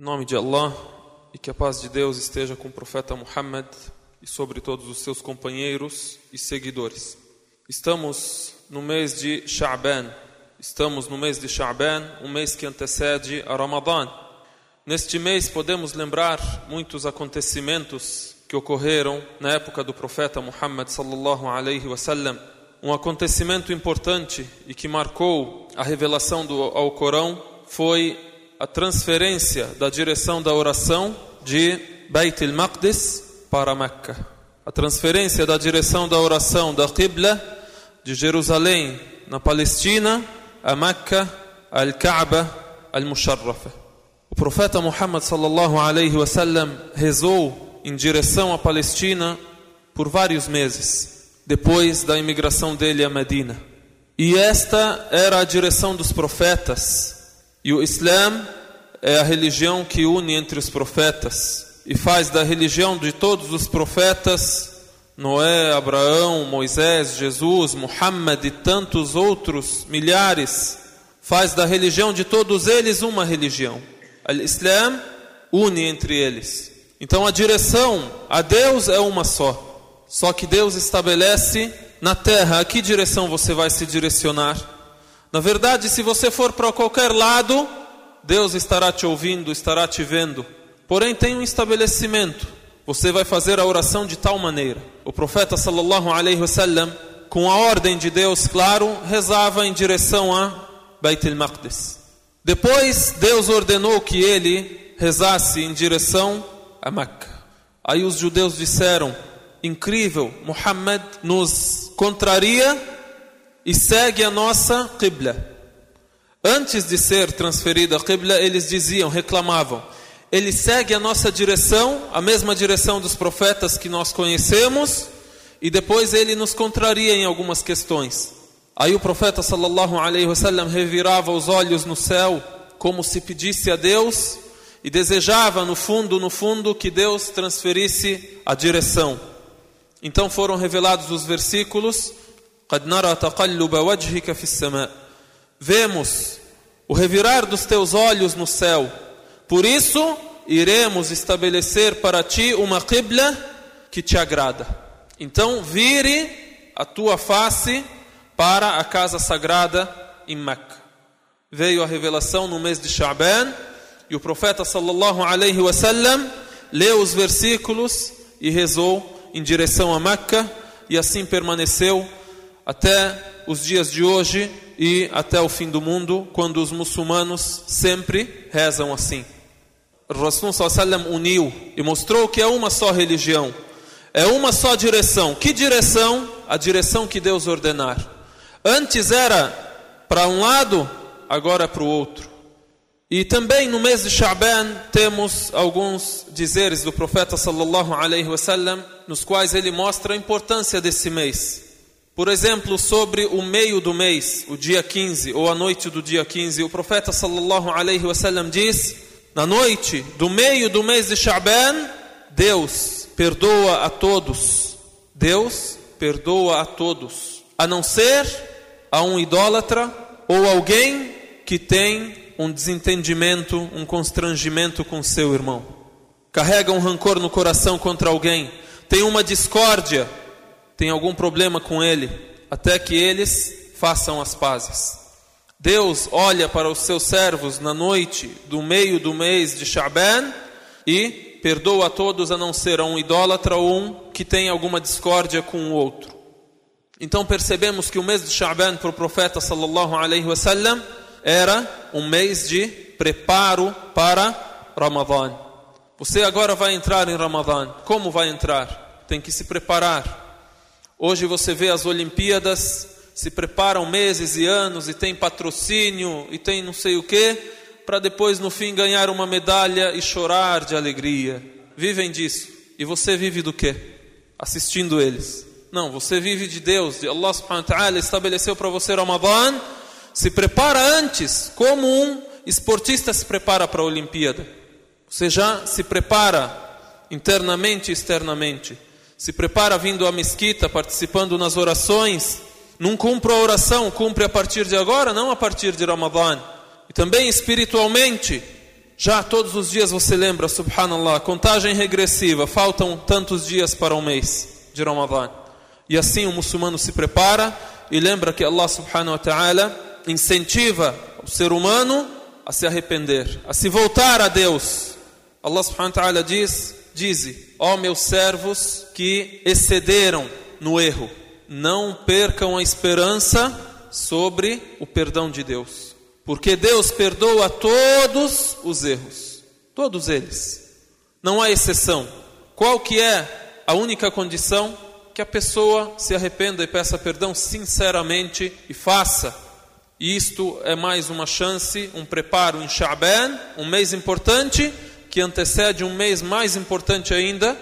Em nome de Allah e que a paz de Deus esteja com o profeta Muhammad e sobre todos os seus companheiros e seguidores. Estamos no mês de Sha'ban. Estamos no mês de Sha'ban, um mês que antecede a Ramadan. Neste mês podemos lembrar muitos acontecimentos que ocorreram na época do profeta Muhammad sallallahu alaihi wasallam. Um acontecimento importante e que marcou a revelação do ao Corão foi a transferência da direção da oração de Beit al-Maqdis para Meca. A transferência da direção da oração da Qibla de Jerusalém na Palestina a Meca, al-Kaaba, al-Musharrafa. O profeta Muhammad sallallahu alaihi wasallam rezou em direção à Palestina por vários meses depois da imigração dele a Medina. E esta era a direção dos profetas. E o Islã é a religião que une entre os profetas e faz da religião de todos os profetas Noé, Abraão, Moisés, Jesus, Muhammad e tantos outros milhares faz da religião de todos eles uma religião. O Islã une entre eles. Então a direção a Deus é uma só. Só que Deus estabelece na terra a que direção você vai se direcionar. Na verdade, se você for para qualquer lado, Deus estará te ouvindo, estará te vendo. Porém, tem um estabelecimento. Você vai fazer a oração de tal maneira. O profeta sallallahu alaihi wasallam, com a ordem de Deus, claro, rezava em direção a Beit al-Maqdis. Depois, Deus ordenou que ele rezasse em direção a Meca. Aí os judeus disseram: incrível, Muhammad nos contraria e segue a nossa Qibla. Antes de ser transferida a Qibla, eles diziam, reclamavam, ele segue a nossa direção, a mesma direção dos profetas que nós conhecemos, e depois ele nos contraria em algumas questões. Aí o profeta sallallahu alaihi wasallam revirava os olhos no céu, como se pedisse a Deus e desejava no fundo, no fundo que Deus transferisse a direção. Então foram revelados os versículos: قد نرى تقلب وجهك في السماء. Vemos o revirar dos teus olhos no céu. Por isso iremos estabelecer para ti uma qibla que te agrada. Então vire a tua face para a casa sagrada em Meca. Veio a revelação no mês de Sha'ban e o profeta sallallahu alaihi wasallam leu os versículos e rezou em direção a Meca e assim permaneceu até os dias de hoje e até o fim do mundo, quando os muçulmanos sempre rezam assim. Rasul sallam uniu e mostrou que é uma só religião, é uma só direção. Que direção? A direção que Deus ordenar. Antes era para um lado, agora para o outro. E também no mês de Sha'ban temos alguns dizeres do profeta sallallahu alaihi wasallam nos quais ele mostra a importância desse mês. Por exemplo, sobre o meio do mês, o dia 15 ou a noite do dia 15, o profeta sallallahu alaihi wasallam diz: "Na noite do meio do mês de Sha'ban, Deus perdoa a todos. Deus perdoa a todos, a não ser a um idólatra ou alguém que tem um desentendimento, um constrangimento com seu irmão. Carrega um rancor no coração contra alguém, tem uma discórdia, tem algum problema com ele, até que eles façam as pazes. Deus olha para os seus servos na noite do meio do mês de Sha'ban e perdoa a todos a não ser um idólatra ou um que tem alguma discórdia com o outro. Então percebemos que o mês de Sha'ban para o profeta sallallahu alaihi wasallam era um mês de preparo para Ramadã. Você agora vai entrar em Ramadã. Como vai entrar? Tem que se preparar. Hoje você vê as Olimpíadas, se preparam meses e anos e tem patrocínio e tem não sei o que, para depois no fim ganhar uma medalha e chorar de alegria. Vivem disso. E você vive do que? Assistindo eles. Não, você vive de Deus, de Allah subhanahu wa ta'ala estabeleceu para você Ramadã se prepara antes, como um esportista se prepara para a Olimpíada. Você já se prepara internamente e externamente. Se prepara vindo à mesquita, participando nas orações. Não cumpre a oração, cumpre a partir de agora, não a partir de Ramadã. E também espiritualmente, Já todos os dias você lembra, subhanallah, contagem regressiva, faltam tantos dias para o mês de Ramadã. E assim o muçulmano se prepara e lembra que Allah subhanahu wa ta'ala incentiva o ser humano a se arrepender, a se voltar a Deus. Allah subhanahu wa ta'ala diz: Dize, ó meus servos que excederam no erro, não percam a esperança sobre o perdão de Deus. Porque Deus perdoa todos os erros, todos eles. Não há exceção. Qual que é a única condição? Que a pessoa se arrependa e peça perdão sinceramente e faça. E isto é mais uma chance, um preparo em Sha'ban, um mês importante que antecede um mês mais importante ainda,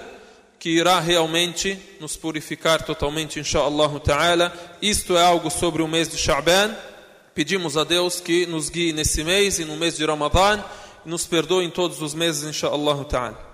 que irá realmente nos purificar totalmente, inshallah ta'ala. Isto é algo sobre o mês de Sha'ban. Pedimos a Deus que nos guie nesse mês e no mês de Ramadã nos perdoe em todos os meses, inshallah ta'ala.